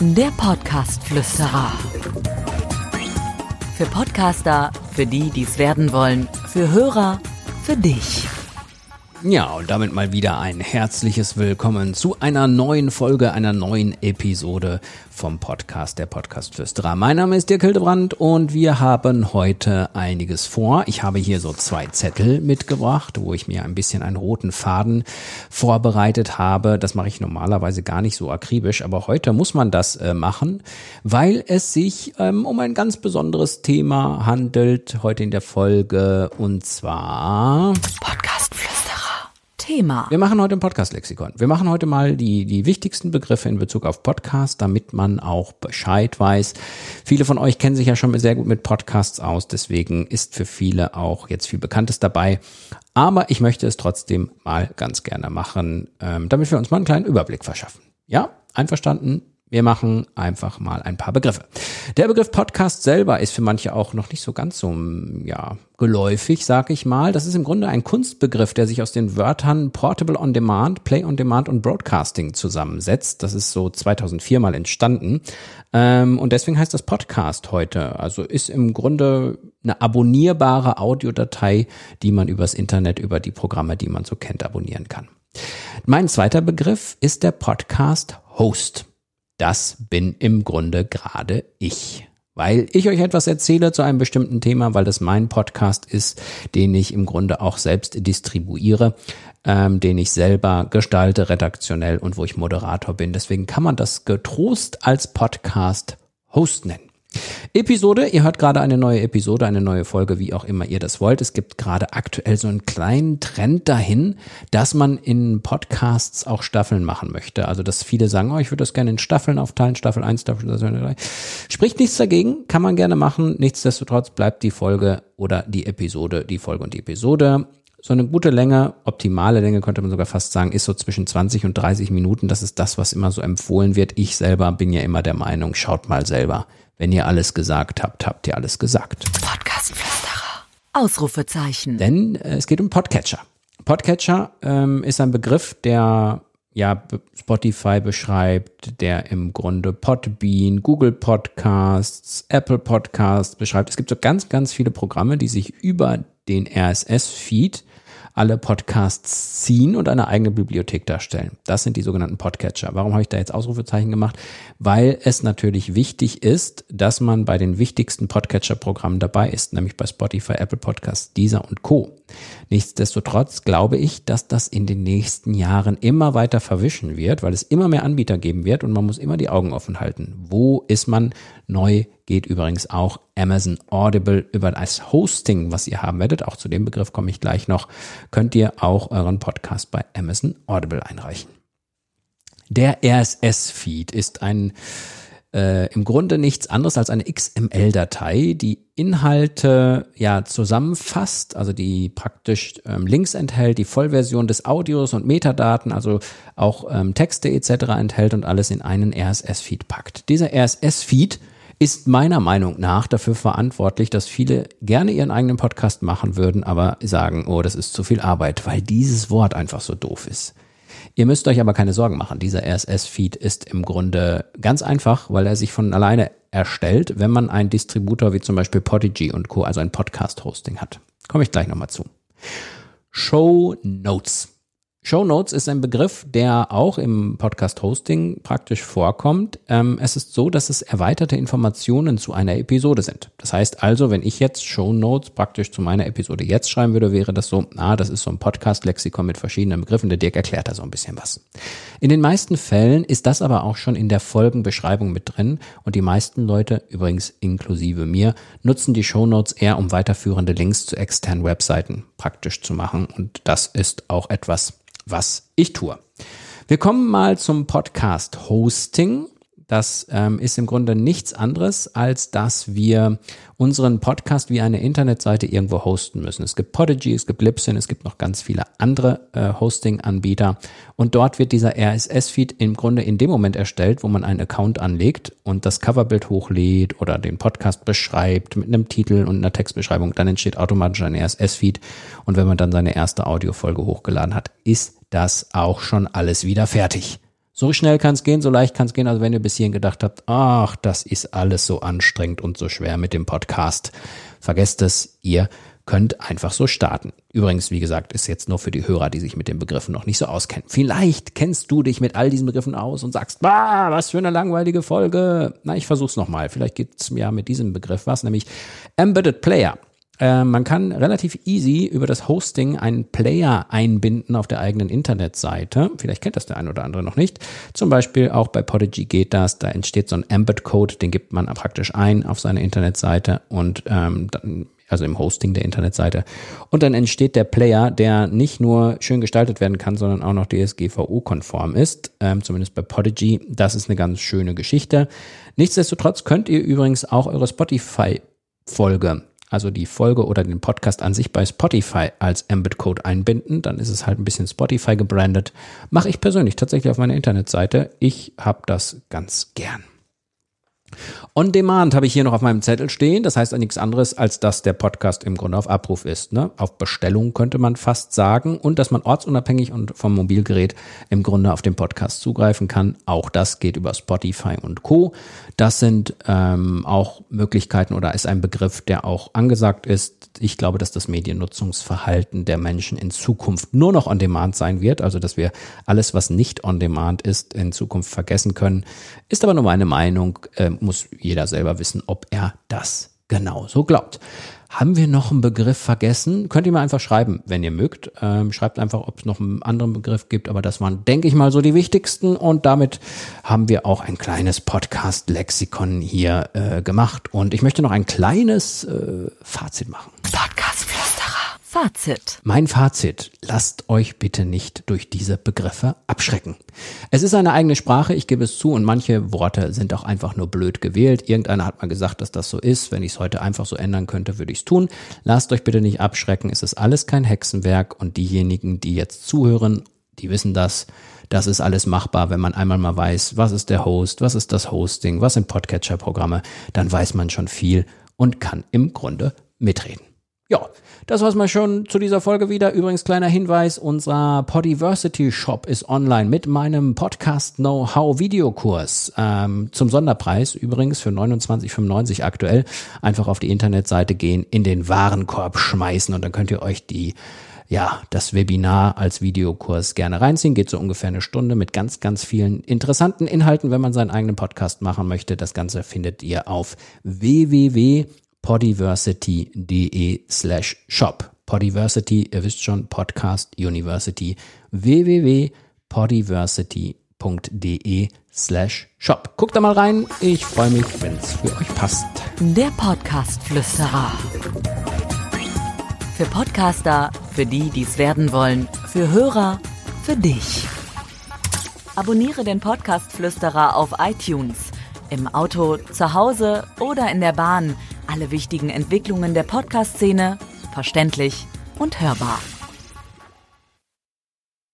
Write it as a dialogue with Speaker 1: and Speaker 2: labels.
Speaker 1: Der Podcast-Flüsterer. Für Podcaster, für die, die es werden wollen, für Hörer, für dich.
Speaker 2: Ja, und damit mal wieder ein herzliches Willkommen zu einer neuen Folge, einer neuen Episode vom Podcast, der Podcast Flüsterer. Mein Name ist Dirk Hildebrand und wir haben heute einiges vor. Ich habe hier so zwei Zettel mitgebracht, wo ich mir ein bisschen einen roten Faden vorbereitet habe. Das mache ich normalerweise gar nicht so akribisch, aber heute muss man das äh, machen, weil es sich ähm, um ein ganz besonderes Thema handelt heute in der Folge und zwar
Speaker 1: Podcast Thema.
Speaker 2: Wir machen heute ein Podcast-Lexikon. Wir machen heute mal die, die wichtigsten Begriffe in Bezug auf Podcast, damit man auch Bescheid weiß. Viele von euch kennen sich ja schon sehr gut mit Podcasts aus, deswegen ist für viele auch jetzt viel Bekanntes dabei. Aber ich möchte es trotzdem mal ganz gerne machen, ähm, damit wir uns mal einen kleinen Überblick verschaffen. Ja, einverstanden? Wir machen einfach mal ein paar Begriffe. Der Begriff Podcast selber ist für manche auch noch nicht so ganz so ja, geläufig, sag ich mal. Das ist im Grunde ein Kunstbegriff, der sich aus den Wörtern Portable on Demand, Play on Demand und Broadcasting zusammensetzt. Das ist so 2004 mal entstanden. Ähm, und deswegen heißt das Podcast heute. Also ist im Grunde eine abonnierbare Audiodatei, die man übers Internet, über die Programme, die man so kennt, abonnieren kann. Mein zweiter Begriff ist der Podcast Host das bin im Grunde gerade ich. Weil ich euch etwas erzähle zu einem bestimmten Thema, weil das mein Podcast ist, den ich im Grunde auch selbst distribuiere, ähm, den ich selber gestalte, redaktionell und wo ich Moderator bin. Deswegen kann man das getrost als Podcast Host nennen. Episode, ihr hört gerade eine neue Episode, eine neue Folge, wie auch immer ihr das wollt. Es gibt gerade aktuell so einen kleinen Trend dahin, dass man in Podcasts auch Staffeln machen möchte. Also, dass viele sagen, oh, ich würde das gerne in Staffeln aufteilen, Staffel 1, Staffel 2, Spricht nichts dagegen, kann man gerne machen. Nichtsdestotrotz bleibt die Folge oder die Episode, die Folge und die Episode. So eine gute Länge, optimale Länge könnte man sogar fast sagen, ist so zwischen 20 und 30 Minuten. Das ist das, was immer so empfohlen wird. Ich selber bin ja immer der Meinung, schaut mal selber wenn ihr alles gesagt habt, habt ihr alles gesagt.
Speaker 1: Podcastflüsterer. Ausrufezeichen.
Speaker 2: Denn äh, es geht um Podcatcher. Podcatcher ähm, ist ein Begriff, der ja Spotify beschreibt, der im Grunde Podbean, Google Podcasts, Apple Podcasts beschreibt. Es gibt so ganz, ganz viele Programme, die sich über den RSS-Feed alle Podcasts ziehen und eine eigene Bibliothek darstellen. Das sind die sogenannten Podcatcher. Warum habe ich da jetzt Ausrufezeichen gemacht? Weil es natürlich wichtig ist, dass man bei den wichtigsten Podcatcher-Programmen dabei ist, nämlich bei Spotify, Apple Podcasts, Deezer und Co. Nichtsdestotrotz glaube ich, dass das in den nächsten Jahren immer weiter verwischen wird, weil es immer mehr Anbieter geben wird und man muss immer die Augen offen halten. Wo ist man? Neu geht übrigens auch Amazon Audible über das Hosting, was ihr haben werdet. Auch zu dem Begriff komme ich gleich noch. Könnt ihr auch euren Podcast bei Amazon Audible einreichen. Der RSS-Feed ist ein äh, im Grunde nichts anderes als eine XML-Datei, die Inhalte ja zusammenfasst, also die praktisch ähm, Links enthält, die Vollversion des Audios und Metadaten, also auch ähm, Texte etc. enthält und alles in einen RSS-Feed packt. Dieser RSS-Feed ist meiner Meinung nach dafür verantwortlich, dass viele gerne ihren eigenen Podcast machen würden, aber sagen, oh, das ist zu viel Arbeit, weil dieses Wort einfach so doof ist. Ihr müsst euch aber keine Sorgen machen. Dieser RSS-Feed ist im Grunde ganz einfach, weil er sich von alleine erstellt, wenn man einen Distributor wie zum Beispiel Podigy und Co., also ein Podcast-Hosting hat. Komme ich gleich nochmal zu. Show Notes. Show Notes ist ein Begriff, der auch im Podcast-Hosting praktisch vorkommt. Ähm, es ist so, dass es erweiterte Informationen zu einer Episode sind. Das heißt also, wenn ich jetzt Show Notes praktisch zu meiner Episode jetzt schreiben würde, wäre das so, ah, das ist so ein Podcast-Lexikon mit verschiedenen Begriffen. Der Dirk erklärt da so ein bisschen was. In den meisten Fällen ist das aber auch schon in der Folgenbeschreibung mit drin und die meisten Leute, übrigens inklusive mir, nutzen die Show Notes eher, um weiterführende Links zu externen Webseiten praktisch zu machen. Und das ist auch etwas, was ich tue. Wir kommen mal zum Podcast Hosting. Das ähm, ist im Grunde nichts anderes, als dass wir unseren Podcast wie eine Internetseite irgendwo hosten müssen. Es gibt Podigy, es gibt Libsyn, es gibt noch ganz viele andere äh, Hosting-Anbieter. Und dort wird dieser RSS-Feed im Grunde in dem Moment erstellt, wo man einen Account anlegt und das Coverbild hochlädt oder den Podcast beschreibt mit einem Titel und einer Textbeschreibung. Dann entsteht automatisch ein RSS-Feed. Und wenn man dann seine erste Audiofolge hochgeladen hat, ist das auch schon alles wieder fertig. So schnell kann es gehen, so leicht kann es gehen. Also wenn ihr bis hierhin gedacht habt, ach, das ist alles so anstrengend und so schwer mit dem Podcast, vergesst es, ihr könnt einfach so starten. Übrigens, wie gesagt, ist jetzt nur für die Hörer, die sich mit den Begriffen noch nicht so auskennen. Vielleicht kennst du dich mit all diesen Begriffen aus und sagst, bah, was für eine langweilige Folge. Na, ich versuch's nochmal. Vielleicht gibt's ja mit diesem Begriff was, nämlich Embedded Player. Äh, man kann relativ easy über das Hosting einen Player einbinden auf der eigenen Internetseite. Vielleicht kennt das der ein oder andere noch nicht. Zum Beispiel auch bei Podigy geht das. Da entsteht so ein Embed-Code, den gibt man praktisch ein auf seine Internetseite und ähm, dann also im Hosting der Internetseite. Und dann entsteht der Player, der nicht nur schön gestaltet werden kann, sondern auch noch DSGVO-konform ist, ähm, zumindest bei Podigy. Das ist eine ganz schöne Geschichte. Nichtsdestotrotz könnt ihr übrigens auch eure Spotify-Folge also die Folge oder den Podcast an sich bei Spotify als Embed-Code einbinden. Dann ist es halt ein bisschen Spotify gebrandet. Mache ich persönlich tatsächlich auf meiner Internetseite. Ich habe das ganz gern. On Demand habe ich hier noch auf meinem Zettel stehen. Das heißt nichts anderes, als dass der Podcast im Grunde auf Abruf ist. Ne? Auf Bestellung könnte man fast sagen. Und dass man ortsunabhängig und vom Mobilgerät im Grunde auf den Podcast zugreifen kann. Auch das geht über Spotify und Co. Das sind ähm, auch Möglichkeiten oder ist ein Begriff, der auch angesagt ist. Ich glaube, dass das Mediennutzungsverhalten der Menschen in Zukunft nur noch on demand sein wird. Also, dass wir alles, was nicht on demand ist, in Zukunft vergessen können. Ist aber nur meine Meinung. Äh, muss jeder selber wissen, ob er das genauso glaubt. Haben wir noch einen Begriff vergessen? Könnt ihr mir einfach schreiben, wenn ihr mögt. Ähm, schreibt einfach, ob es noch einen anderen Begriff gibt, aber das waren, denke ich mal, so die wichtigsten. Und damit haben wir auch ein kleines Podcast-Lexikon hier äh, gemacht. Und ich möchte noch ein kleines äh, Fazit machen.
Speaker 1: Fazit.
Speaker 2: Mein Fazit. Lasst euch bitte nicht durch diese Begriffe abschrecken. Es ist eine eigene Sprache, ich gebe es zu, und manche Worte sind auch einfach nur blöd gewählt. Irgendeiner hat mal gesagt, dass das so ist. Wenn ich es heute einfach so ändern könnte, würde ich es tun. Lasst euch bitte nicht abschrecken. Es ist alles kein Hexenwerk und diejenigen, die jetzt zuhören, die wissen das. Das ist alles machbar, wenn man einmal mal weiß, was ist der Host, was ist das Hosting, was sind Podcatcher-Programme, dann weiß man schon viel und kann im Grunde mitreden. Ja, das war's mal schon zu dieser Folge wieder. Übrigens kleiner Hinweis, unser Podiversity Shop ist online mit meinem Podcast Know-how Videokurs ähm, zum Sonderpreis übrigens für 29,95 aktuell. Einfach auf die Internetseite gehen, in den Warenkorb schmeißen und dann könnt ihr euch die ja, das Webinar als Videokurs gerne reinziehen. Geht so ungefähr eine Stunde mit ganz, ganz vielen interessanten Inhalten, wenn man seinen eigenen Podcast machen möchte. Das Ganze findet ihr auf www podiversity.de slash shop. Podiversity, ihr wisst schon, Podcast University, www.podiversity.de slash shop. Guckt da mal rein. Ich freue mich, wenn es für euch passt.
Speaker 1: Der Podcast-Flüsterer. Für Podcaster, für die, die es werden wollen, für Hörer, für dich. Abonniere den Podcast-Flüsterer auf iTunes, im Auto, zu Hause oder in der Bahn – alle wichtigen Entwicklungen der Podcast-Szene verständlich und hörbar.